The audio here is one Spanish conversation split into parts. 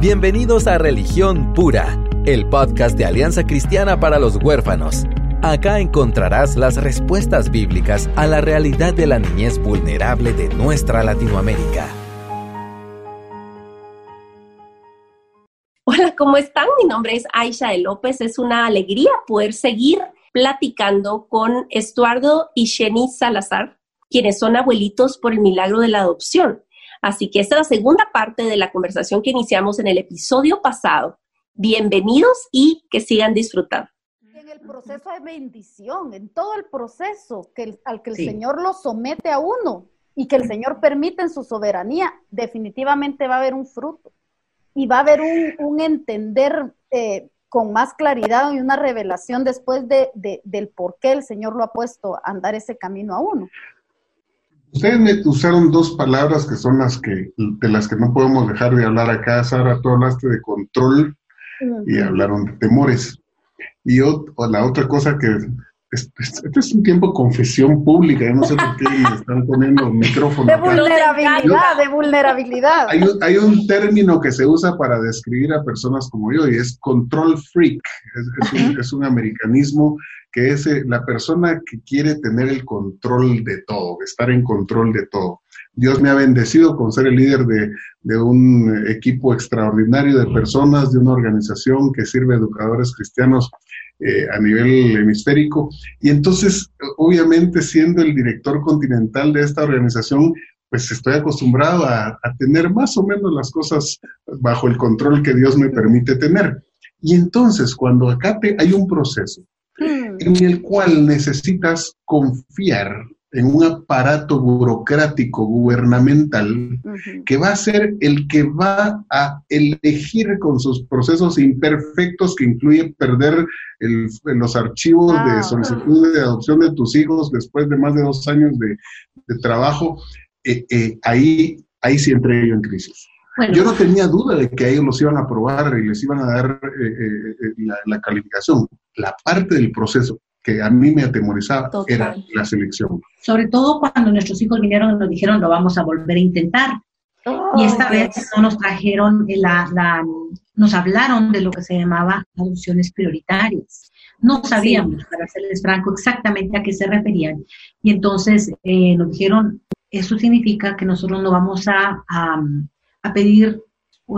Bienvenidos a Religión Pura, el podcast de Alianza Cristiana para los Huérfanos. Acá encontrarás las respuestas bíblicas a la realidad de la niñez vulnerable de nuestra Latinoamérica. Hola, ¿cómo están? Mi nombre es Aisha de López. Es una alegría poder seguir platicando con Estuardo y Jenny Salazar, quienes son abuelitos por el milagro de la adopción. Así que esta es la segunda parte de la conversación que iniciamos en el episodio pasado. Bienvenidos y que sigan disfrutando. En el proceso de bendición, en todo el proceso que al que el Señor lo somete a uno y que el Señor permite en su soberanía, definitivamente va a haber un fruto y va a haber un, entender eh, con más claridad y una revelación después de, del por qué el Señor lo ha puesto a andar ese camino a uno. Ustedes me usaron dos palabras que son las que, de las que no podemos dejar de hablar acá. Sara, tú hablaste de control y hablaron de temores. Y la otra cosa que este es un tiempo confesión pública, yo no sé por qué me están poniendo micrófono. De vulnerabilidad, de vulnerabilidad. Hay un, hay un, término que se usa para describir a personas como yo y es control freak. Es, un, es un, americanismo que es eh, la persona que quiere tener el control de todo, estar en control de todo. Dios me ha bendecido con ser el líder de, de, un equipo extraordinario de personas, de una organización que sirve a educadores cristianos eh, a nivel hemisférico. Y entonces, obviamente, siendo el director continental de esta organización, pues estoy acostumbrado a, tener más o menos las cosas bajo el control que Dios me permite tener. Y entonces, cuando acá te, hay un proceso. En el cual necesitas confiar en un aparato burocrático gubernamental que va a ser el que va a elegir con sus procesos imperfectos que incluye perder los archivos de ah. solicitud de adopción de tus hijos después de más de dos años de, trabajo, eh, eh, ahí, ahí sí entré yo en crisis. Yo no tenía duda de que ellos los iban a aprobar y les iban a dar eh, la, la calificación. La parte del proceso que a mí me atemorizaba era la selección. Sobre todo cuando nuestros hijos vinieron y nos dijeron lo vamos a volver a intentar. y esta vez no nos trajeron la, la, nos hablaron de lo que se llamaba adopciones prioritarias. No sabíamos, para serles franco, exactamente a qué se referían. Y entonces eh, nos dijeron, eso significa que nosotros no vamos a, a, pedir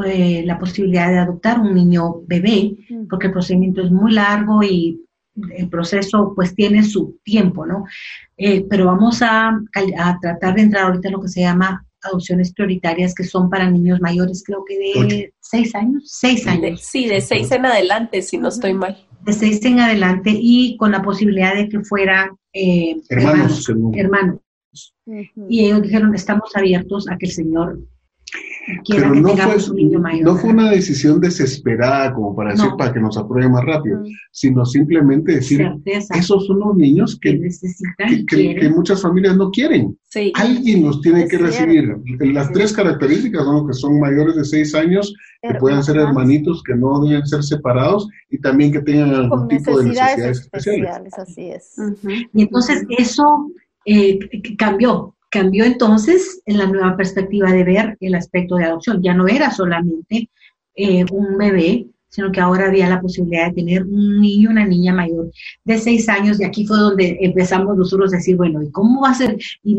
eh, la posibilidad de adoptar un niño bebé, porque el procedimiento es muy largo y el proceso pues tiene su tiempo, ¿no? Eh, pero vamos a, a, tratar de entrar ahorita en lo que se llama adopciones prioritarias que son para niños mayores, creo que de seis años, seis años. sí, de seis en adelante, si no estoy mal. De seis en adelante y con la posibilidad de que fuera eh, hermanos. hermanos. Y ellos dijeron, estamos abiertos a que el Señor pero no fue, no fue una decisión desesperada como para decir para que nos apruebe más rápido, mm. sino simplemente decir, esos son los niños que, que, muchas familias no quieren. Alguien los tiene que recibir. Las tres características son que son mayores de seis años, que puedan ser hermanitos, que no deben ser separados y también que tengan algún tipo de necesidades especiales. Así es. Y entonces eso eh, cambió Cambió entonces en la nueva perspectiva de ver el aspecto de adopción. Ya no era solamente eh, un bebé, sino que ahora había la posibilidad de tener un niño, una niña mayor de seis años, y aquí fue donde empezamos nosotros a decir, bueno, ¿y cómo va a ser? Y,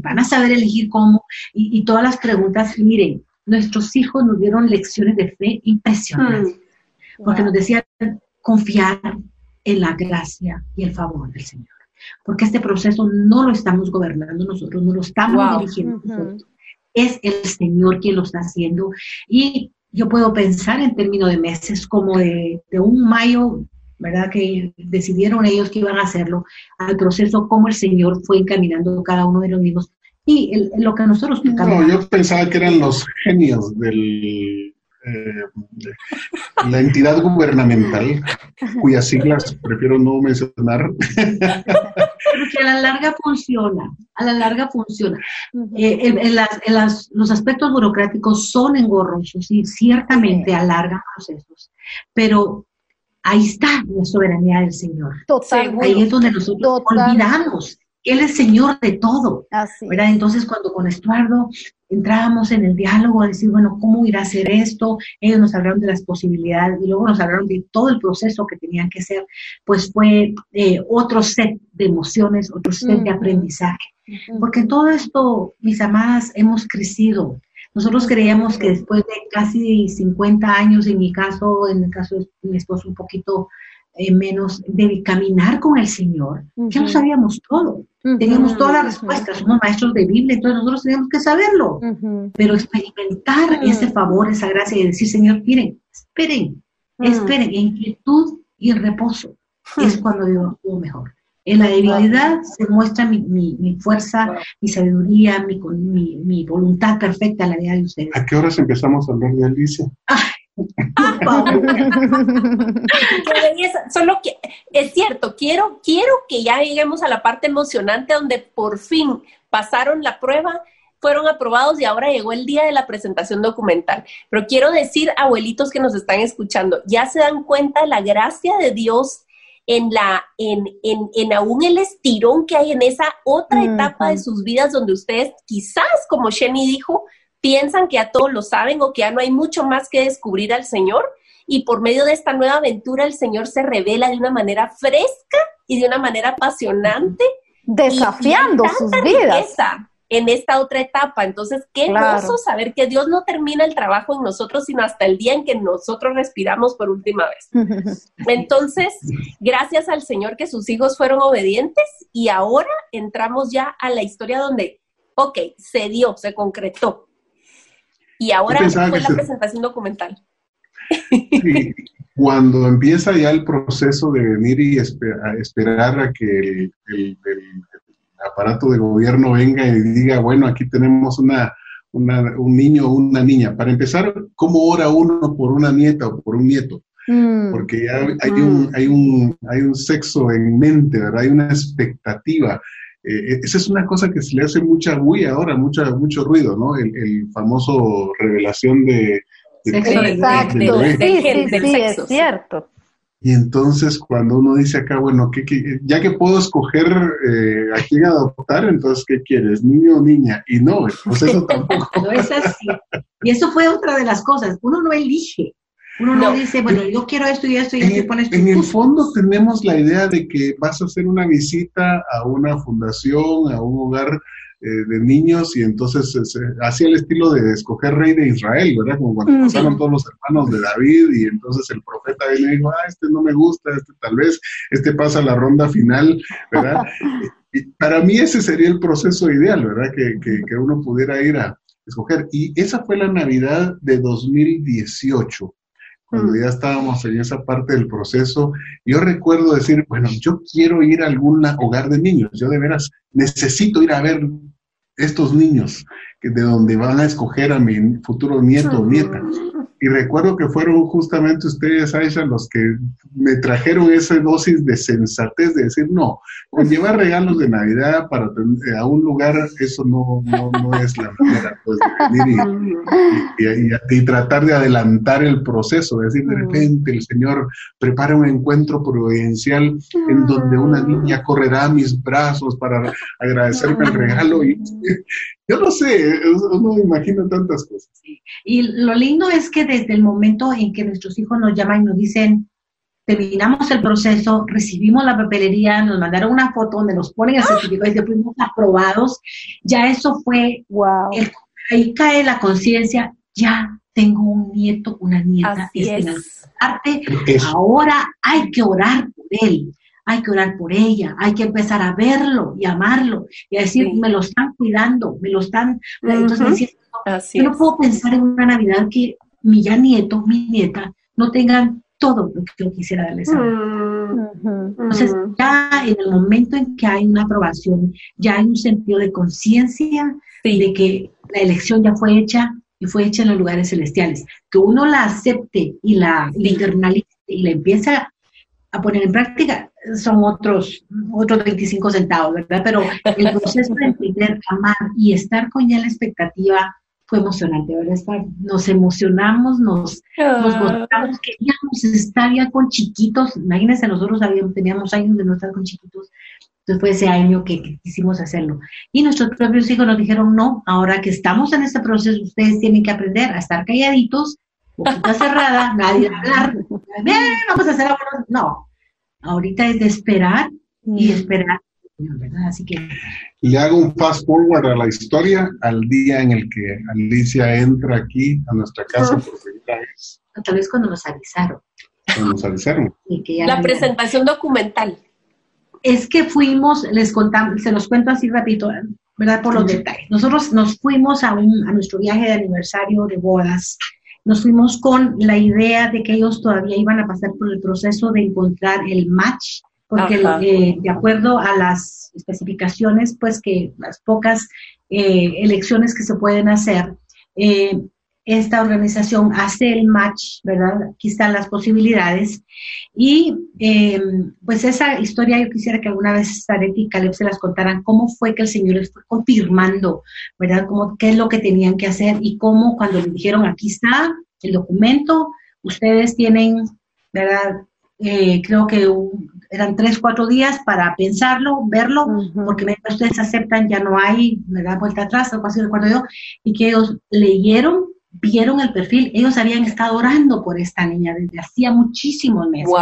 van a saber elegir cómo, y, todas las preguntas, y miren, nuestros hijos nos dieron lecciones de fe impresionantes, hmm. porque nos decían confiar en la gracia y el favor del Señor porque este proceso no lo estamos gobernando nosotros, no lo estamos dirigiendo nosotros. Es el Señor quien lo está haciendo. Y yo puedo pensar en términos de meses, como de, un mayo, ¿verdad? Que decidieron ellos que iban a hacerlo, al proceso, cómo el Señor fue encaminando cada uno de los mismos. Y lo que nosotros... No, yo pensaba que eran los genios del eh, la entidad gubernamental, cuyas siglas prefiero no mencionar. Porque a la larga funciona, a la larga funciona. Eh, en, las, los aspectos burocráticos son engorrosos y ciertamente alargan procesos, pero ahí está la soberanía del Señor. Ahí es donde nosotros olvidamos Él es Señor de todo. ¿verdad? Entonces, cuando con Estuardo entrábamos en el diálogo a decir, bueno, ¿cómo irá a hacer esto? Ellos nos hablaron de las posibilidades y luego nos hablaron de todo el proceso que tenían que hacer, pues fue eh, otro set de emociones, otro set de aprendizaje. Porque en todo esto, mis amadas, hemos crecido. Nosotros creíamos que después de casi 50 años, en mi caso, en el caso de mi esposo, un poquito eh, menos de caminar con el Señor, ya lo sabíamos todo, teníamos todas las respuestas, somos maestros de Biblia, entonces nosotros teníamos que saberlo, pero experimentar ese favor, esa gracia y decir, Señor, miren, esperen, esperen, en quietud y en reposo, es cuando yo actúo mejor. En la debilidad se muestra mi, mi, fuerza, mi sabiduría, mi, mi, voluntad perfecta en la vida de ustedes. ¿A qué horas empezamos a hablar de Alicia? Solo que es cierto, quiero, quiero que ya lleguemos a la parte emocionante donde por fin pasaron la prueba, fueron aprobados y ahora llegó el día de la presentación documental. Pero quiero decir, abuelitos que nos están escuchando, ya se dan cuenta la gracia de Dios en la, en, en, en aún el estirón que hay en esa otra etapa de sus vidas donde ustedes quizás, como Shenny dijo, piensan que ya todos lo saben o que ya no hay mucho más que descubrir al Señor. Y por medio de esta nueva aventura el Señor se revela de una manera fresca y de una manera apasionante. Desafiando sus vidas. En esta otra etapa. Entonces, qué gozo saber que Dios no termina el trabajo en nosotros, sino hasta el día en que nosotros respiramos por última vez. Entonces, gracias al Señor que sus hijos fueron obedientes y ahora entramos ya a la historia donde, ok, se dio, se concretó y ahora fue la presentación documental. Sí, cuando empieza ya el proceso de venir y esperar a que el, aparato de gobierno venga y diga, bueno, aquí tenemos una, un niño o una niña. Para empezar, ¿cómo ora uno por una nieta o por un nieto? Mm. Porque ya hay, un, mm. hay, un, hay un sexo en mente, ¿verdad? Hay una expectativa. Eh, esa es una cosa que se le hace mucha bulla ahora, mucha, mucho ruido, ¿no? El, famoso revelación de... sexo exacto, sí, sí, sí, es cierto. Y entonces cuando uno dice acá, bueno, ¿qué, ya que puedo escoger eh, a quién adoptar, entonces ¿qué quieres? ¿Niño o niña? Y no, pues eso tampoco. no es así. Y eso fue otra de las cosas. Uno no elige. Uno no, dice, bueno, yo quiero esto y esto y en, pones En el fondo tenemos la idea de que vas a hacer una visita a una fundación, a un hogar eh, de niños y entonces hacía el estilo de escoger rey de Israel, ¿verdad? Como cuando pasaron todos los hermanos de David y entonces el profeta viene y dijo, ah, este no me gusta, este tal vez, este pasa a la ronda final, ¿verdad? y para mí ese sería el proceso ideal, ¿verdad? Que, que, que uno pudiera ir a escoger. Y esa fue la Navidad de 2018 cuando mm. ya estábamos en esa parte del proceso, yo recuerdo decir, bueno, yo quiero ir a algún hogar de niños, yo de veras necesito ir a ver estos niños de donde van a escoger a mi futuro nieto o nieta. Y recuerdo que fueron justamente ustedes, Aisha, los que me trajeron esa dosis de sensatez de decir, no, con llevar regalos de Navidad para a un lugar, eso no, no, es la manera pues, de venir y, y, tratar de adelantar el proceso, es decir, de repente el Señor prepara un encuentro providencial en donde una niña correrá a mis brazos para agradecerme el regalo y yo no sé, uno imagina tantas cosas. Y lo lindo es que desde el momento en que nuestros hijos nos llaman y nos dicen, terminamos el proceso, recibimos la papelería, nos mandaron una foto donde nos ponen el certificado y después fuimos aprobados, ya eso fue, wow. ahí cae la conciencia, ya tengo un nieto, una nieta, Así es. ahora hay que orar por él hay que orar por ella, hay que empezar a verlo y amarlo y a decir, me lo están cuidando, me lo están... Entonces me yo no puedo pensar en una Navidad que mi ya nieto, mi nieta, no tengan todo lo que yo quisiera darles. Entonces, ya en el momento en que hay una aprobación, ya hay un sentido de conciencia de que la elección ya fue hecha y fue hecha en los lugares celestiales. Que uno la acepte y la, la internalice y la empiece a poner en práctica, son otros, otros 25 centavos, ¿verdad? Pero el proceso de entender, amar y estar con ya la expectativa fue emocionante, ¿verdad? Nos emocionamos, nos, nos ah. gozamos, queríamos estar ya con chiquitos, imagínense, nosotros habíamos, teníamos años de no estar con chiquitos, Entonces fue ese año que, quisimos hacerlo. Y nuestros propios hijos nos dijeron, no, ahora que estamos en este proceso, ustedes tienen que aprender a estar calladitos, boquita cerrada, nadie hablar, vamos a hacer algo. No, ahorita es de esperar y mm. esperar, ¿verdad? Así que... Le hago un fast forward a la historia, al día en el que Alicia entra aquí a nuestra casa por primera vez. Tal vez cuando nos avisaron. Cuando nos avisaron. la presentación documental es que fuimos, les contamos, se los cuento así rapidito, ¿verdad? Por los detalles. Nosotros nos fuimos a, un, a nuestro viaje de aniversario de bodas. Nos fuimos con la idea de que ellos todavía iban a pasar por el proceso de encontrar el match, porque eh, de acuerdo a las especificaciones, pues que las pocas eh, elecciones que se pueden hacer, eh, esta organización hace el match, ¿verdad? Aquí están las posibilidades. Y em, pues esa historia yo quisiera que alguna vez Zaret y Caleb se las contaran, cómo fue que el Señor les fue confirmando, ¿verdad? Cómo, qué es lo que tenían que hacer y cómo cuando les dijeron, aquí está el documento, ustedes tienen, ¿verdad? Eh, creo que eran tres, cuatro días para pensarlo, verlo, porque mientras ustedes aceptan ya no hay, ¿verdad? Vuelta atrás, algo así recuerdo yo, y que ellos leyeron vieron el perfil, ellos habían estado orando por esta niña desde hacía muchísimos meses.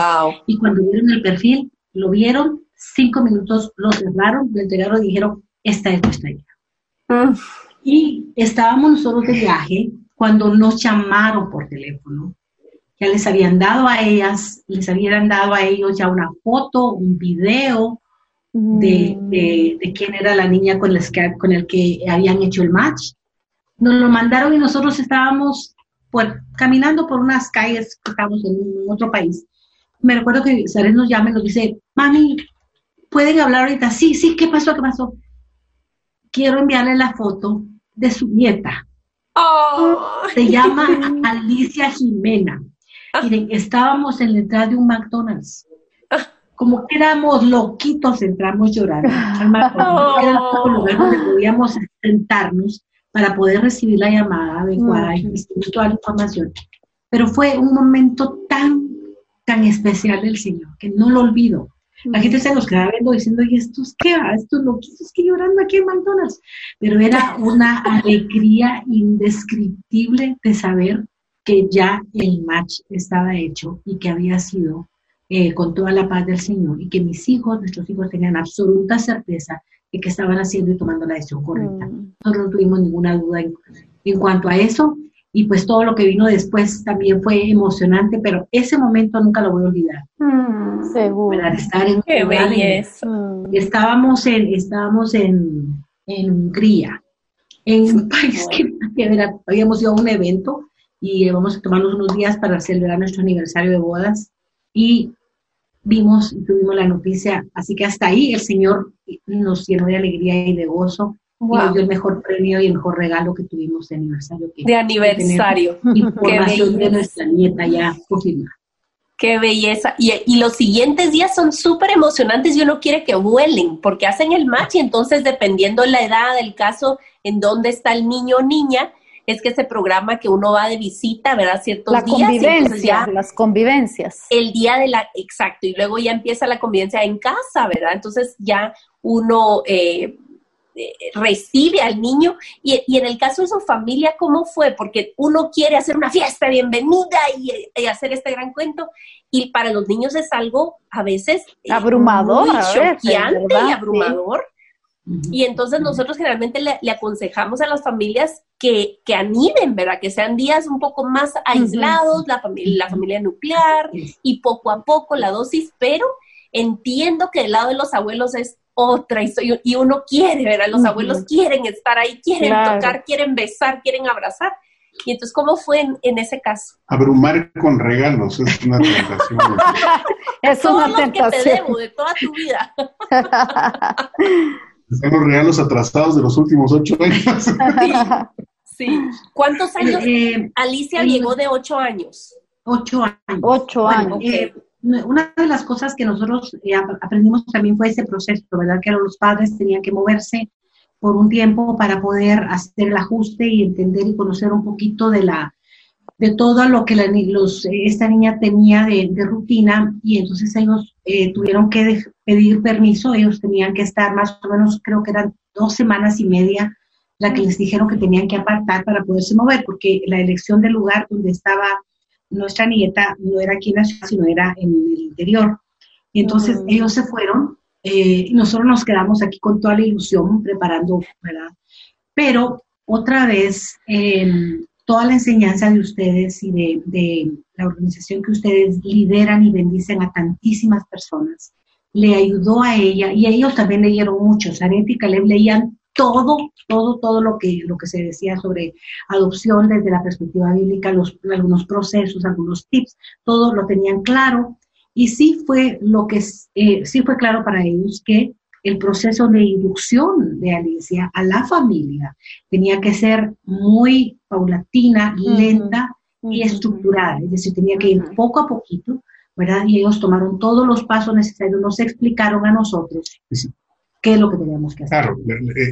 Y cuando vieron el perfil, lo vieron, cinco minutos lo cerraron, lo entregaron y dijeron, esta es nuestra hija. Mm. Y estábamos nosotros de viaje cuando nos llamaron por teléfono. Ya les habían dado a ellas, les habían dado a ellos ya una foto, un video de, de, quién era la niña con, que, con el que habían hecho el match nos lo mandaron y nosotros estábamos pues, caminando por unas calles que estábamos en otro país. Me recuerdo que Sárez nos llama y nos dice, mami, ¿pueden hablar ahorita? Sí, sí, ¿qué pasó? ¿Qué pasó? Quiero enviarle la foto de su nieta. Oh. Se llama Alicia Jimena. Miren, estábamos en la entrada de un McDonald's. Como que éramos loquitos, entramos llorando. Oh. Era un lugar donde podíamos sentarnos para poder recibir la llamada adecuada y recibir toda la información. Pero fue un momento tan, tan especial del Señor que no lo olvido. La gente se nos quedaba viendo diciendo, ¿y estos qué? Estos loquitos que llorando aquí en McDonald's. Pero era una alegría indescriptible de saber que ya el match estaba hecho y que había sido eh, con toda la paz del Señor y que mis hijos, nuestros hijos tenían absoluta certeza que estaban haciendo y tomando la decisión correcta. Mm. Nosotros no tuvimos ninguna duda en, cuanto a eso y pues todo lo que vino después también fue emocionante, pero ese momento nunca lo voy a olvidar. Mm, seguro. estar en Qué belleza. Mm. Estábamos en, estábamos en, en Hungría, en un país que, habíamos ido a un evento y vamos a tomarnos unos días para celebrar nuestro aniversario de bodas y vimos y tuvimos la noticia. Así que hasta ahí el Señor nos llenó de alegría y de gozo. Y nos dio el mejor premio y el mejor regalo que tuvimos de aniversario. de aniversario. Información de nuestra nieta ya confirmada. Qué belleza. Y, y, los siguientes días son súper emocionantes y uno quiere que vuelen, porque hacen el match y entonces dependiendo la edad del caso, en dónde está el niño o niña, es que se programa que uno va de visita, ¿verdad? Ciertos la días. Convivencia, las convivencias. El día de la, exacto, y luego ya empieza la convivencia en casa, ¿verdad? Entonces ya uno eh, eh, recibe al niño y, en el caso de su familia, ¿cómo fue? Porque uno quiere hacer una fiesta, bienvenida y, y hacer este gran cuento y para los niños es algo a veces eh, abrumador, muy choqueante y abrumador. Y entonces nosotros generalmente le, aconsejamos a las familias que, que, animen, ¿verdad? Que sean días un poco más aislados, la, familia, la familia nuclear y poco a poco la dosis, pero entiendo que del lado de los abuelos es otra historia y uno quiere, ¿verdad? Los abuelos quieren estar ahí, quieren tocar, quieren besar, quieren abrazar. Y entonces, ¿cómo fue en, ese caso? Abrumar con regalos es una tentación. es una tentación. que te debo de toda tu vida. Son los regalos atrasados de los últimos ocho años. Sí. ¿Cuántos años? Eh, Alicia llegó de ocho años. Ocho años. Ocho años. Eh, una de las cosas que nosotros eh, aprendimos también fue ese proceso, ¿verdad? Que los padres tenían que moverse por un tiempo para poder hacer el ajuste y entender y conocer un poquito de la de todo lo que la, los, esta niña tenía de, de, rutina y entonces ellos eh, tuvieron que pedir permiso, ellos tenían que estar más o menos, creo que eran dos semanas y media la que les dijeron que tenían que apartar para poderse mover, porque la elección del lugar donde estaba nuestra nieta no era aquí en la ciudad, sino era en el interior. Y entonces ellos se fueron eh, y nosotros nos quedamos aquí con toda la ilusión preparando, ¿verdad? Pero otra vez, em, toda la enseñanza de ustedes y de, la organización que ustedes lideran y bendicen a tantísimas personas, le ayudó a ella, y ellos también leyeron mucho, Saret y Caleb leían todo, todo, todo lo que, lo que se decía sobre adopción desde la perspectiva bíblica, algunos procesos, algunos tips, todo lo tenían claro. Y sí fue lo que eh, sí fue claro para ellos que el proceso de inducción de Alicia a la familia tenía que ser muy paulatina, lenta y estructurada, es decir, tenía que ir poco a poquito, ¿verdad? Y ellos tomaron todos los pasos necesarios, nos explicaron a nosotros qué es lo que teníamos que hacer. Claro,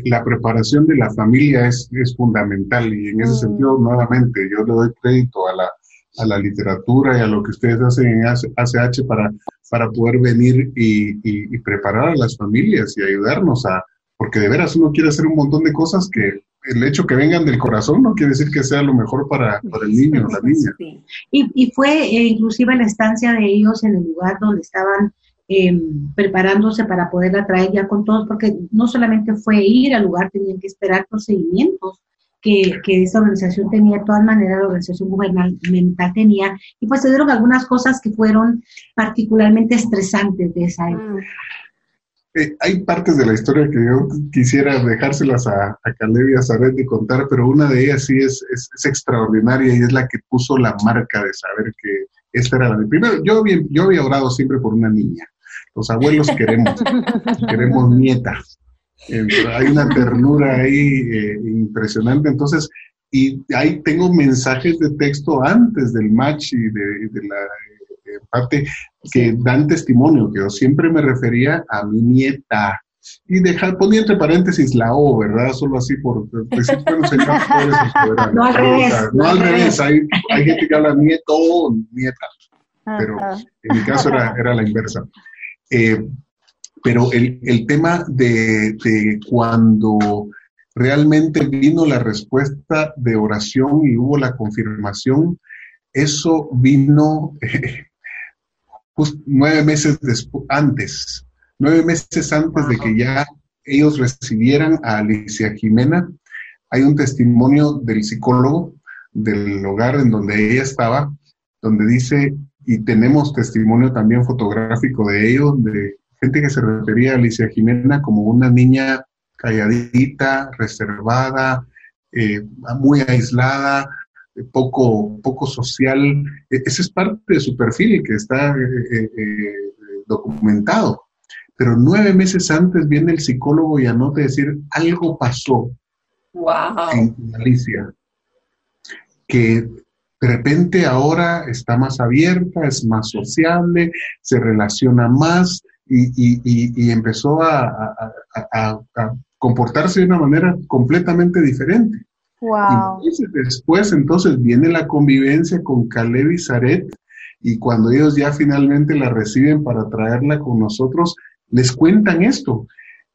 la, preparación de la familia es, es fundamental y en ese sentido, nuevamente, yo le doy crédito a la, a la literatura y a lo que ustedes hacen en ACH para, para poder venir y, preparar a las familias y ayudarnos a, porque de veras uno quiere hacer un montón de cosas que el hecho que vengan del corazón no quiere decir que sea lo mejor para, el niño o la niña. Y, y, fue eh, inclusive la estancia de ellos en el lugar donde estaban em, preparándose para poderla traer ya con todos, porque no solamente fue ir al lugar, tenían que esperar procedimientos que, que esa organización tenía, de todas maneras la organización gubernamental tenía, y pues se dieron algunas cosas que fueron particularmente estresantes de esa época. Eh, hay partes de la historia que yo quisiera dejárselas a, a Caleb y a Saret de contar, pero una de ellas sí es, es, extraordinaria y es la que puso la marca de saber que esta era la de primero. Yo había, yo había orado siempre por una niña. Los abuelos queremos, queremos nietas hay una ternura ahí eh, impresionante. Entonces, y ahí tengo mensajes de texto antes del match y de, la eh, parte que dan testimonio, que yo siempre me refería a mi nieta. Y dejar, ponía entre paréntesis la O, ¿verdad? Solo así por decir, no al revés. no al revés, hay, hay gente que habla nieto o nieta, pero en mi caso era, era la inversa. Eh, pero el, el tema de, de, cuando realmente vino la respuesta de oración y hubo la confirmación, eso vino nueve meses antes, nueve meses antes de que ya ellos recibieran a Alicia Jimena. Hay un testimonio del psicólogo del hogar en donde ella estaba, donde dice, y tenemos testimonio también fotográfico de ello, de gente que se refería a Alicia Jimena como una niña calladita, reservada, eh, muy aislada, poco, poco social. E, ese es parte de su perfil que está eh, eh, documentado. Pero nueve meses antes viene el psicólogo y anota decir, algo pasó en Alicia, que de repente ahora está más abierta, es más sociable, se relaciona más, y, empezó a, comportarse de una manera completamente diferente. Wow. Y después, entonces, viene la convivencia con Caleb y Zaret, y cuando ellos ya finalmente la reciben para traerla con nosotros, les cuentan esto.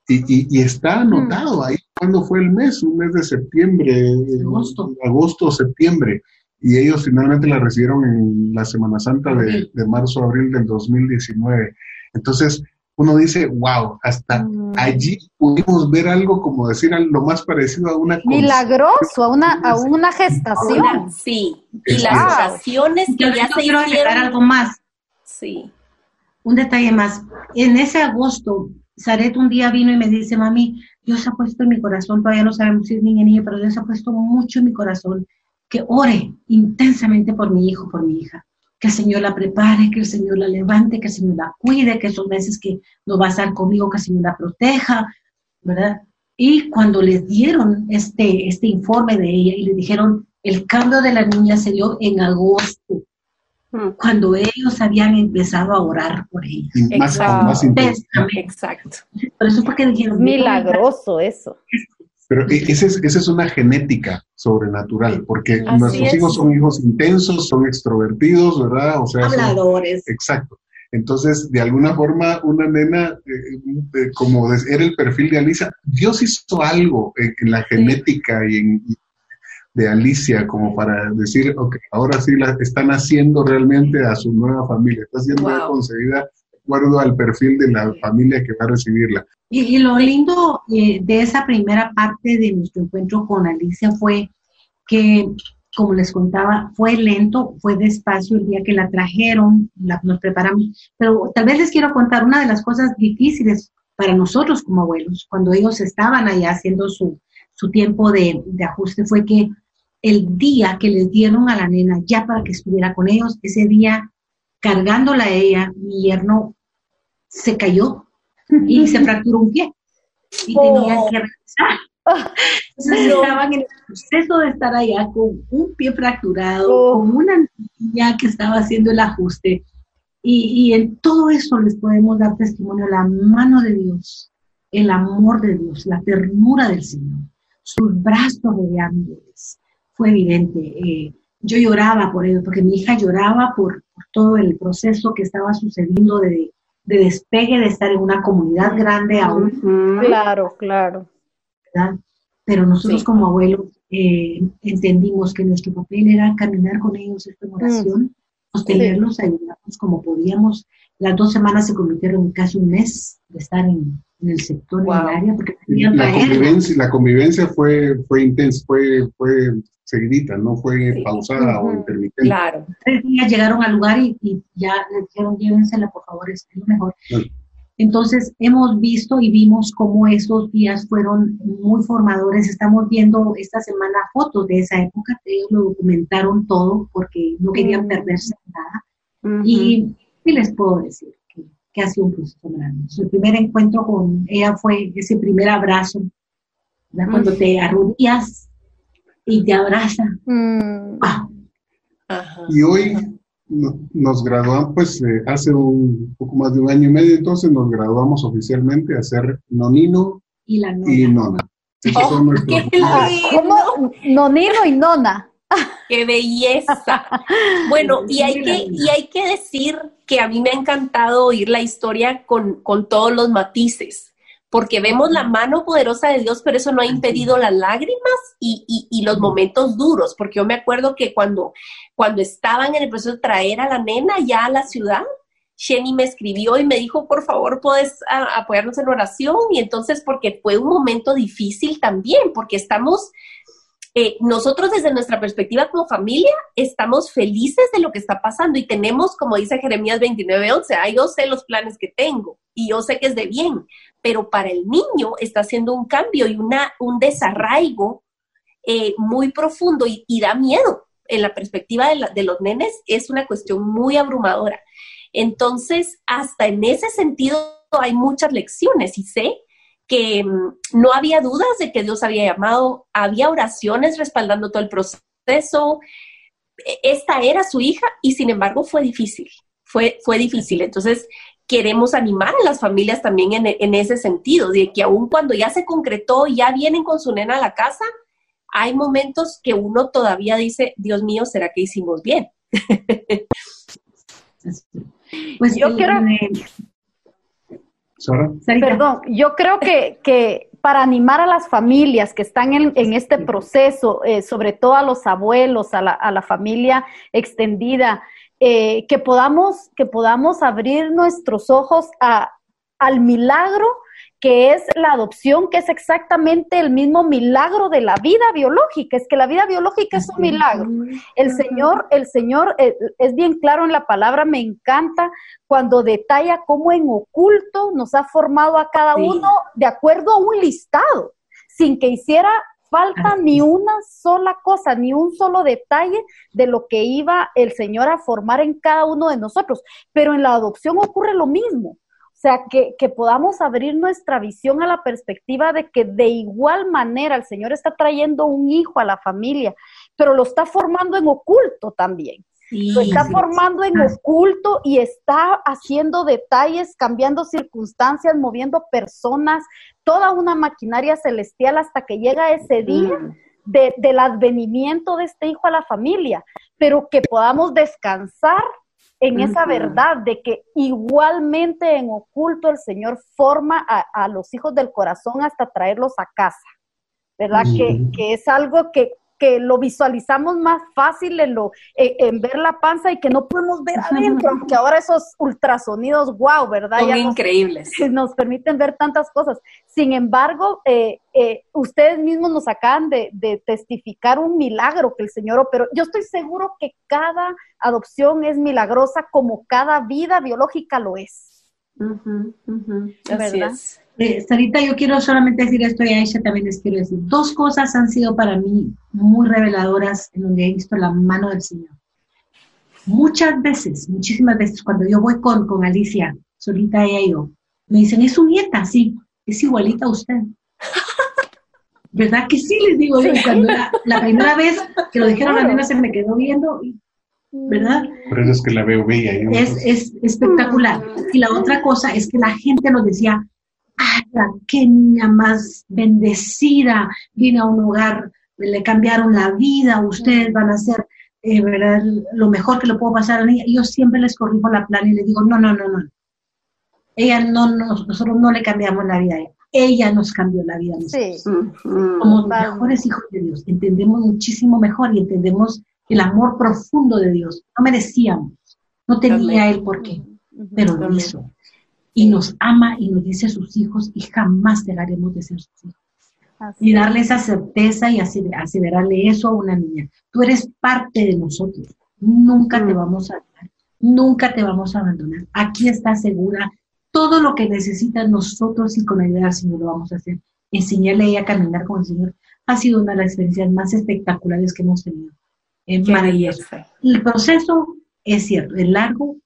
Y, está hmm. anotado ahí cuando fue el mes, un mes de septiembre, agosto, agosto septiembre. Y ellos finalmente la recibieron en la Semana Santa de, de marzo, abril del 2019. Entonces, uno dice, wow, hasta allí pudimos ver algo como decir lo más parecido a una milagroso, a una a una gestación. sí, y las gestaciones que ya se quiero hicieron. algo más. Sí. Un detalle más. En ese agosto, Zaret un día vino y me dice, mami, Dios ha puesto en mi corazón, todavía no sabemos si es niña niño, pero Dios ha puesto mucho en mi corazón que ore intensamente por mi hijo, por mi hija que el Señor la prepare, que el Señor la levante, que el Señor la cuide, que esos meses que no va a estar conmigo, que el Señor la proteja, ¿verdad? Y cuando les dieron este, este informe de ella y le dijeron, el cambio de la niña se dio en agosto, hmm. cuando ellos habían empezado a orar por ella. Exacto. Exacto. Por eso fue que dijeron, milagroso eso. Pero e, esa es, esa es una genética sobrenatural, porque nuestros hijos son hijos intensos, son extrovertidos, ¿verdad? O sea, Habladores. exacto. Entonces, de alguna forma, una nena, eh, eh, como era el perfil de Alicia, Dios hizo algo en, la genética y en, de Alicia como para decir, ok, ahora sí la están haciendo realmente a su nueva familia, está siendo concebida de acuerdo al perfil de la familia que va a recibirla. Y, lo lindo eh, de esa primera parte de nuestro encuentro con Alicia fue que, como les contaba, fue lento, fue despacio el día que la trajeron, la, nos preparamos, pero tal vez les quiero contar una de las cosas difíciles para nosotros como abuelos, cuando ellos estaban allá haciendo su, su tiempo de, de, ajuste, fue que el día que les dieron a la nena ya para que estuviera con ellos, ese día cargándola a ella, mi yerno se cayó y se fracturó un pie y tenía que regresar. Entonces estaban en el proceso de estar allá con un pie fracturado, con una niña que estaba haciendo el ajuste. Y, y, en todo eso les podemos dar testimonio, la mano de Dios, el amor de Dios, la ternura del Señor, sus brazos rodeándoles. Fue evidente. Eh, yo lloraba por ello, porque mi hija lloraba por, por todo el proceso que estaba sucediendo de, de despegue de estar en una comunidad grande aún. Claro, claro. Pero nosotros como abuelos eh, entendimos que nuestro papel era caminar con ellos oración, mm. sostenerlos, ayudarlos como podíamos. Las dos semanas se convirtieron en casi un mes de estar en, el sector, en el área, porque la convivencia, la convivencia fue, fue intensa, fue, fue seguidita, no fue pausada o intermitente. Claro. Tres días llegaron al lugar y, ya le dijeron, llévensela, por favor, es lo mejor. Entonces, hemos visto y vimos cómo esos días fueron muy formadores. Estamos viendo esta semana fotos de esa época, ellos lo documentaron todo porque no querían mm. perderse nada. Y, ¿qué les puedo decir? Que, ha sido un proceso maravilloso. El primer encuentro con ella fue ese primer abrazo, cuando te arrodillas y te abraza. Mm. Ah. Y hoy nos graduamos, pues eh, hace un poco más de un año y medio, entonces nos graduamos oficialmente a ser nonino y, la nona. Oh, ¿Cómo? Nonino y nona. ¡Qué belleza! Bueno, y hay, que, y hay que decir que a mí me ha encantado oír la historia con, con todos los matices porque vemos la mano poderosa de Dios, pero eso no ha impedido las lágrimas y, y, los momentos duros, porque yo me acuerdo que cuando, cuando estaban en el proceso de traer a la nena ya a la ciudad, Jenny me escribió y me dijo, por favor, puedes apoyarnos en oración. Y entonces, porque fue un momento difícil también, porque estamos, eh, nosotros desde nuestra perspectiva como familia, estamos felices de lo que está pasando y tenemos, como dice Jeremías 29, 11, ah, yo sé los planes que tengo y yo sé que es de bien, pero para el niño está haciendo un cambio y una, un desarraigo eh, muy profundo y, da miedo. En la perspectiva de, los nenes es una cuestión muy abrumadora. Entonces, hasta en ese sentido hay muchas lecciones y sé que mm, no había dudas de que Dios había llamado, había oraciones respaldando todo el proceso. E, esta era su hija y sin embargo fue difícil, fue, fue difícil. Entonces, queremos animar a las familias también en, ese sentido, de que aun cuando ya se concretó, ya vienen con su nena a la casa, hay momentos que uno todavía dice, Dios mío, ¿será que hicimos bien? pues yo quiero... Perdón, yo creo que, que, para animar a las familias que están en, en este proceso, eh, sobre todo a los abuelos, a la, a la familia extendida, eh, que, podamos, que podamos abrir nuestros ojos a, al milagro que es la adopción, que es exactamente el mismo milagro de la vida biológica, es que la vida biológica es un milagro. El Señor, el Señor eh, es bien claro en la palabra, me encanta cuando detalla cómo en oculto nos ha formado a cada uno de acuerdo a un listado, sin que hiciera falta ni una sola cosa, ni un solo detalle de lo que iba el Señor a formar en cada uno de nosotros. Pero en la adopción ocurre lo mismo. O sea, que, que, podamos abrir nuestra visión a la perspectiva de que de igual manera el Señor está trayendo un hijo a la familia, pero lo está formando en oculto también. Lo está formando en oculto y está haciendo detalles, cambiando circunstancias, moviendo personas, toda una maquinaria celestial hasta que llega ese día mm. del advenimiento de este hijo a la familia, pero que podamos descansar en esa verdad de que igualmente en oculto el Señor forma a, los hijos del corazón hasta traerlos a casa, ¿verdad? que, que, es algo que que lo visualizamos más fácil en, lo, eh, en, ver la panza y que no podemos ver adentro, aunque ahora esos ultrasonidos, wow, ¿verdad? Son increíbles. Nos, permiten ver tantas cosas. Sin embargo, eh, eh, ustedes mismos nos acaban de, testificar un milagro que el Señor operó. Yo estoy seguro que cada adopción es milagrosa como cada vida biológica lo es. ¿Verdad? Eh, Sarita, yo quiero solamente decir esto y a ella también les quiero decir. Dos cosas han sido para mí muy reveladoras en donde he visto la mano del Señor. Muchas veces, muchísimas veces, cuando yo voy con, con Alicia, solita ella y yo, me dicen, es su nieta, sí, es igualita a usted. ¿Verdad que sí? Les digo yo, cuando la, primera vez que lo dijeron a mí se me quedó viendo, ¿verdad? Por eso es que la veo bella. Es, es espectacular. Y la otra cosa es que la gente nos decía, qué niña más bendecida! Vino a un hogar, le cambiaron la vida, ustedes van a ser eh, ¿verdad? lo mejor que le puedo pasar a la niña. Y yo siempre les corrijo la plana y les digo, no, no, no, no. Ella no, nosotros no le cambiamos la vida a ella. Ella nos cambió la vida. Sí. Somos mejores hijos de Dios. Entendemos muchísimo mejor y entendemos el amor profundo de Dios. No merecíamos. No tenía él por qué, pero lo hizo y nos ama y nos dice a sus hijos y jamás dejaremos de ser sus hijos. y darle esa certeza y aseverarle eso a una niña. Tú eres parte de nosotros. Nunca te mm. vamos a dejar. Nunca te vamos a abandonar. Aquí está segura. Todo lo que necesitas nosotros y con ayuda del Señor lo vamos a hacer. Enseñarle a ella a caminar con el Señor ha sido una de las experiencias más espectaculares que hemos tenido. Es maravilloso. El proceso es cierto, es largo,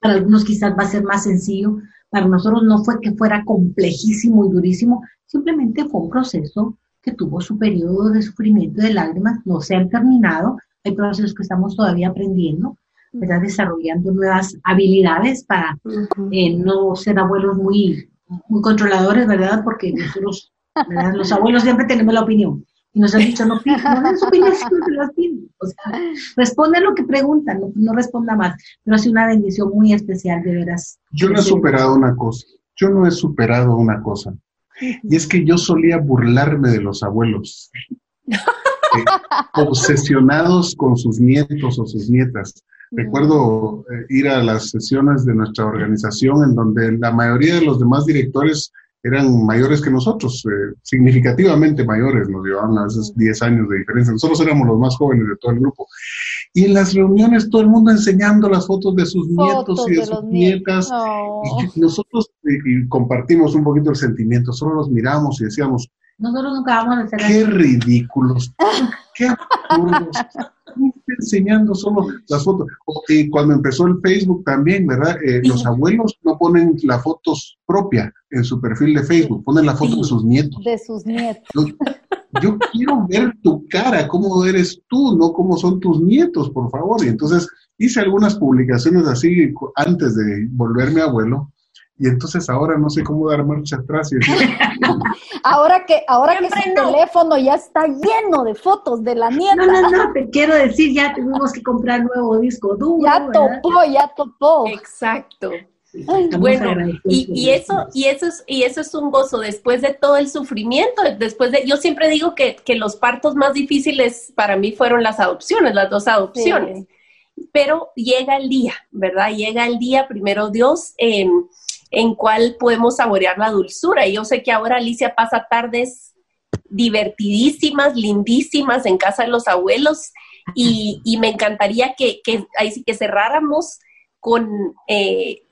para algunos quizás va a ser más sencillo, para nosotros no fue que fuera complejísimo y durísimo, simplemente fue un proceso que tuvo su periodo de sufrimiento y de lágrimas, no se han terminado, hay procesos que estamos todavía aprendiendo, ¿verdad? desarrollando nuevas habilidades para eh, no ser abuelos muy, muy controladores, ¿verdad? Porque nosotros, ¿verdad? los abuelos siempre tenemos la opinión. Y nos han dicho, no, no den su opinión, las O sea, responde a lo que preguntan, no, responda más. Pero ha sido una bendición muy especial, de veras. Yo no he superado una cosa. Yo no he superado una cosa. Y es que yo solía burlarme de los abuelos. Eh, obsesionados con sus nietos o sus nietas. Recuerdo eh, ir a las sesiones de nuestra organización en donde la mayoría de los demás directores eran mayores que nosotros, eh, significativamente mayores, nos llevaban a veces 10 años de diferencia. Nosotros éramos los más jóvenes de todo el grupo. Y en las reuniones todo el mundo enseñando las fotos de sus nietos y de, sus nietas. Y nosotros compartimos un poquito el sentimiento, solo los miramos y decíamos, nosotros nunca vamos a hacer Qué ridículos, qué absurdos. enseñando solo las fotos. Y cuando empezó el Facebook también, ¿verdad? Eh, los abuelos no ponen la fotos propia en su perfil de Facebook, ponen la foto de sus nietos. De sus nietos. Yo, quiero ver tu cara, cómo eres tú, no cómo son tus nietos, por favor. Y entonces hice algunas publicaciones así antes de volverme abuelo y entonces ahora no sé cómo dar marcha atrás. Y ahora que ahora que su teléfono ya está lleno de fotos de la nieta. No, no, no, te quiero decir, ya tuvimos que comprar nuevo disco duro. Ya topó, ya topó. Exacto. bueno, y, eso, y eso es, y eso es un gozo después de todo el sufrimiento, después de, yo siempre digo que, los partos más difíciles para mí fueron las adopciones, las dos adopciones. Pero llega el día, ¿verdad? Llega el día, primero Dios, eh, en cual podemos saborear la dulzura. Y yo sé que ahora Alicia pasa tardes divertidísimas, lindísimas en casa de los abuelos. Y, me encantaría que, que, que cerráramos con, eh,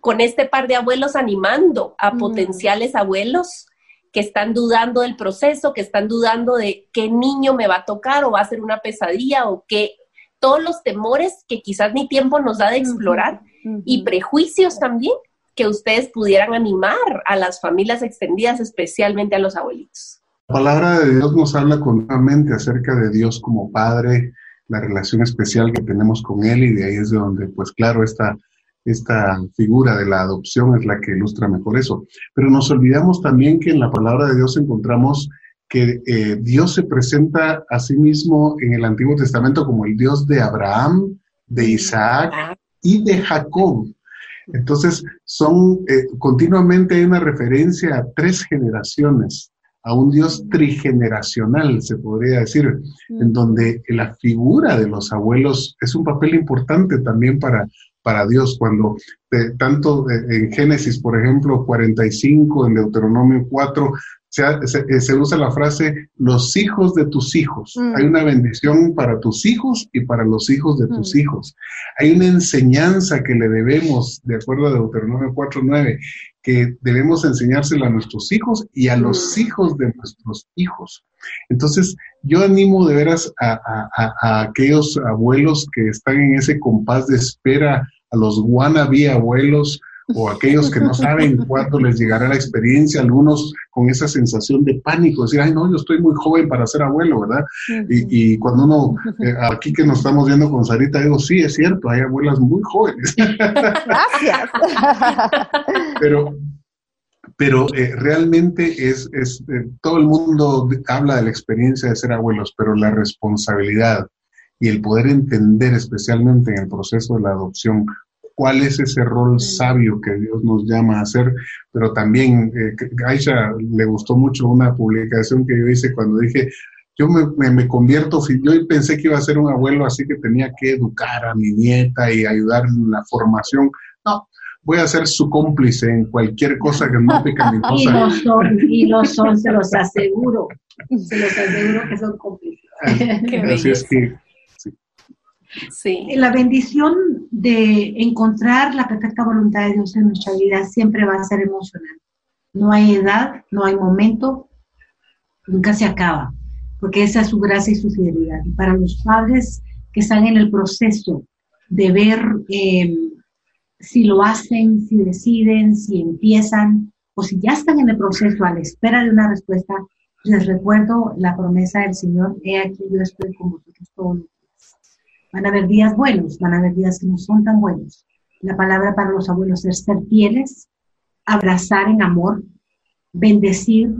con este par de abuelos animando a potenciales abuelos que están dudando del proceso, que están dudando de qué niño me va a tocar o va a ser una pesadilla o qué, todos los temores que quizás ni tiempo nos da de explorar y prejuicios también que ustedes pudieran animar a las familias extendidas, especialmente a los abuelitos. La palabra de Dios nos habla continuamente acerca de Dios como Padre, la relación especial que tenemos con Él y de ahí es de donde, pues claro, esta, esta figura de la adopción es la que ilustra mejor eso. Pero nos olvidamos también que en la palabra de Dios encontramos que eh, Dios se presenta a sí mismo en el Antiguo Testamento como el Dios de Abraham, de Isaac y de Jacob. Entonces, son eh, continuamente hay una referencia a tres generaciones, a un Dios trigeneracional, se podría decir, en donde la figura de los abuelos es un papel importante también para, para Dios. Cuando eh, tanto eh, en Génesis, por ejemplo, 45, en Deuteronomio 4, eh, se, usa la frase los hijos de tus hijos. Mm. Hay una bendición para tus hijos y para los hijos de tus mm. hijos. Hay una enseñanza que le debemos, de acuerdo a Deuteronomio 4.9, que debemos enseñársela a nuestros hijos y a los mm. hijos de nuestros hijos. Entonces, yo animo de veras a, aquellos abuelos que están en ese compás de espera, a los wannabe abuelos, o aquellos que no saben cuándo les llegará la experiencia, algunos con esa sensación de pánico, decir, ay, no, yo estoy muy joven para ser abuelo, ¿verdad? y, cuando uno, eh, aquí que nos estamos viendo con Sarita, digo, sí, es cierto, hay abuelas muy jóvenes. Gracias. pero pero eh, realmente es, es eh, todo el mundo habla de la experiencia de ser abuelos, pero la responsabilidad y el poder entender especialmente en el proceso de la adopción cuál es ese rol sabio que Dios nos llama a hacer, pero también eh, Aisha le gustó mucho una publicación que yo hice cuando dije, yo me, me, convierto, yo pensé que iba a ser un abuelo, así que tenía que educar a mi nieta y ayudar en la formación. No, voy a ser su cómplice en cualquier cosa que no pica mi cosa. Y lo son, y lo son, se los aseguro. Se los aseguro que son cómplices. Así es que Sí. La bendición de encontrar la perfecta voluntad de Dios en nuestra vida siempre va a ser emocional. No hay edad, no hay momento, nunca se acaba, porque esa es su gracia y su fidelidad. Y para los padres que están en el proceso de ver em, si lo hacen, si deciden, si empiezan, o si ya están en el proceso a la espera de una respuesta, les recuerdo la promesa del Señor, he aquí yo estoy con vosotros todos Van a haber días buenos, van a haber días que no son tan buenos. La palabra para los abuelos es ser fieles, abrazar en amor, bendecir,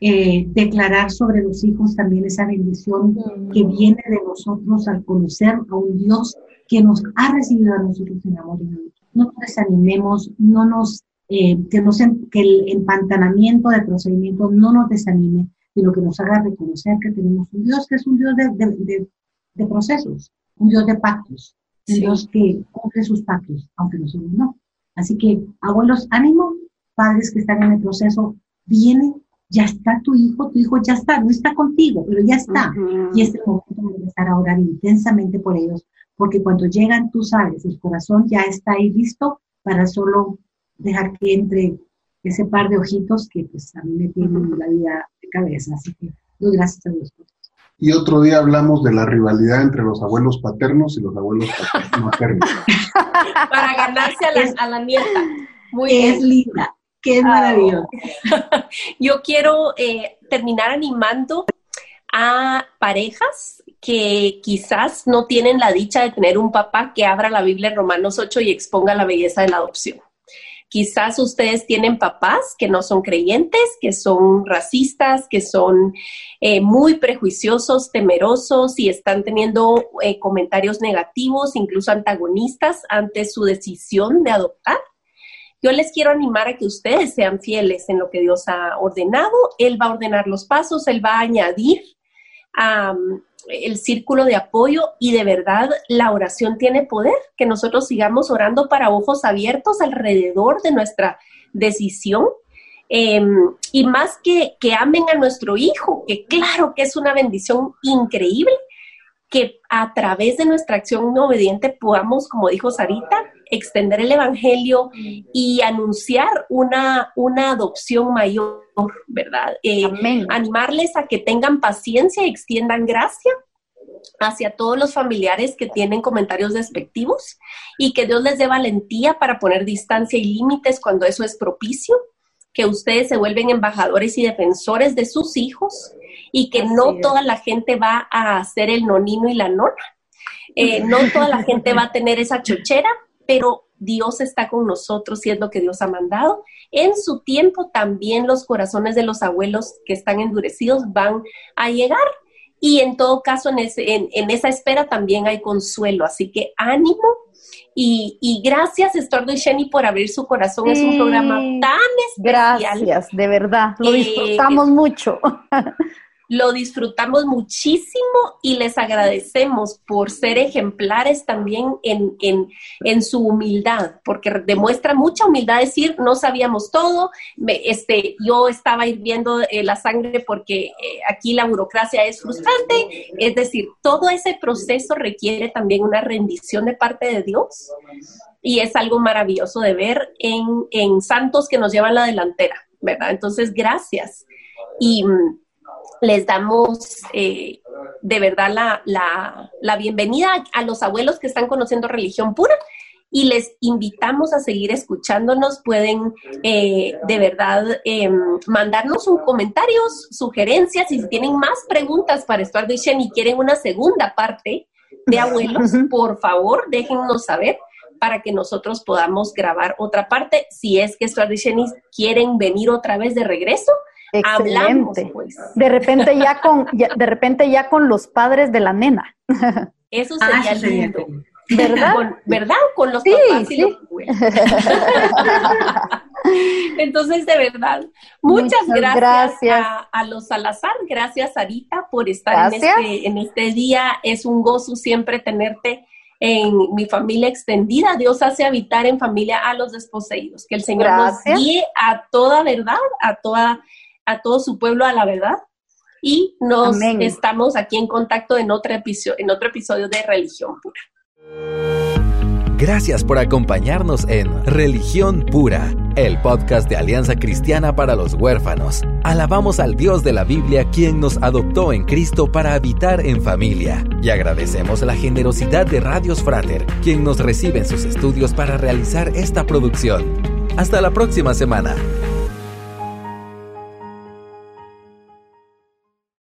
eh, declarar sobre los hijos también esa bendición que viene de nosotros al conocer a un Dios que nos ha recibido a nosotros en amor y No nos desanimemos, no nos, eh, que, nos, que el empantanamiento del procedimiento no nos desanime, sino que nos haga reconocer que tenemos un Dios que es un Dios de, de, de procesos, un Dios de pactos, un Dios que cumple sus pactos, aunque nosotros no. Así que, abuelos, ánimo, padres que están en el proceso, viene, ya está tu hijo, tu hijo ya está, no está contigo, pero ya está. Y es el momento de empezar a orar intensamente por ellos, porque cuando llegan, tú sabes, el corazón ya está ahí listo para solo dejar que entre ese par de ojitos que pues a mí me tienen la vida de cabeza. Así que doy gracias a Dios por y otro día hablamos de la rivalidad entre los abuelos paternos y los abuelos maternos. Para ganarse a la, nieta. Muy es linda, qué maravilloso. Yo quiero eh, terminar animando a parejas que quizás no tienen la dicha de tener un papá que abra la Biblia en Romanos 8 y exponga la belleza de la adopción. Quizás ustedes tienen papás que no son creyentes, que son racistas, que son eh, muy prejuiciosos, temerosos y están teniendo eh, comentarios negativos, incluso antagonistas ante su decisión de adoptar. Yo les quiero animar a que ustedes sean fieles en lo que Dios ha ordenado. Él va a ordenar los pasos, Él va a añadir el círculo de apoyo y de verdad la oración tiene poder, que nosotros sigamos orando para ojos abiertos alrededor de nuestra decisión. Em, y más que, que amen a nuestro hijo, que claro que es una bendición increíble, que a través de nuestra acción obediente podamos, como dijo Sarita, extender el Evangelio y anunciar una, una adopción mayor, ¿verdad? Eh, animarles a que tengan paciencia y extiendan gracia hacia todos los familiares que tienen comentarios despectivos y que Dios les dé valentía para poner distancia y límites cuando eso es propicio, que ustedes se vuelven embajadores y defensores de sus hijos y que no toda la gente va a hacer el nonino y la nona. Eh, no toda la gente va a tener esa chochera, pero Dios está con nosotros y es lo que Dios ha mandado. En su tiempo también los corazones de los abuelos que están endurecidos van a llegar Y en todo caso, en, en, esa espera también hay consuelo. Así que ánimo y, gracias, Estuardo y Jenny, por abrir su corazón. es un programa tan especial. Gracias, de verdad. Lo disfrutamos mucho. Lo disfrutamos muchísimo y les agradecemos por ser ejemplares también en, en, su humildad, porque demuestra mucha humildad decir, no sabíamos todo, este, yo estaba hirviendo eh, la sangre porque eh, aquí la burocracia es frustrante, es decir, todo ese proceso requiere también una rendición de parte de Dios y es algo maravilloso de ver en, en santos que nos llevan la delantera, ¿verdad? Entonces, gracias. Y mm, les damos eh, de verdad la, bienvenida a, los abuelos que están conociendo religión pura y les invitamos a seguir escuchándonos. Pueden eh, de verdad em, mandarnos un comentarios, sugerencias y si tienen más preguntas para Estuardo y Shen y quieren una segunda parte de abuelos, por favor déjennos saber para que nosotros podamos grabar otra parte. Si es que Estuardo y Shen quieren venir otra vez de regreso, Excelente. Pues. De repente ya con, de repente ya con los padres de la nena. Eso ah, sería lindo. ¿Verdad? Con, ¿Verdad? Con los papás y los Entonces, de verdad, muchas, gracias, A, los Salazar, gracias Sarita por estar en este, en este día. Es un gozo siempre tenerte en mi familia extendida. Dios hace habitar en familia a los desposeídos. Que el Señor nos guíe a toda verdad, a toda a todo su pueblo a la verdad. Y nos estamos aquí en contacto en otro, episodio, en otro episodio de Religión Pura. Gracias por acompañarnos en Religión Pura, el podcast de Alianza Cristiana para los Huérfanos. Alabamos al Dios de la Biblia quien nos adoptó en Cristo para habitar en familia. Y agradecemos la generosidad de Radios Frater, quien nos recibe en sus estudios para realizar esta producción. Hasta la próxima semana.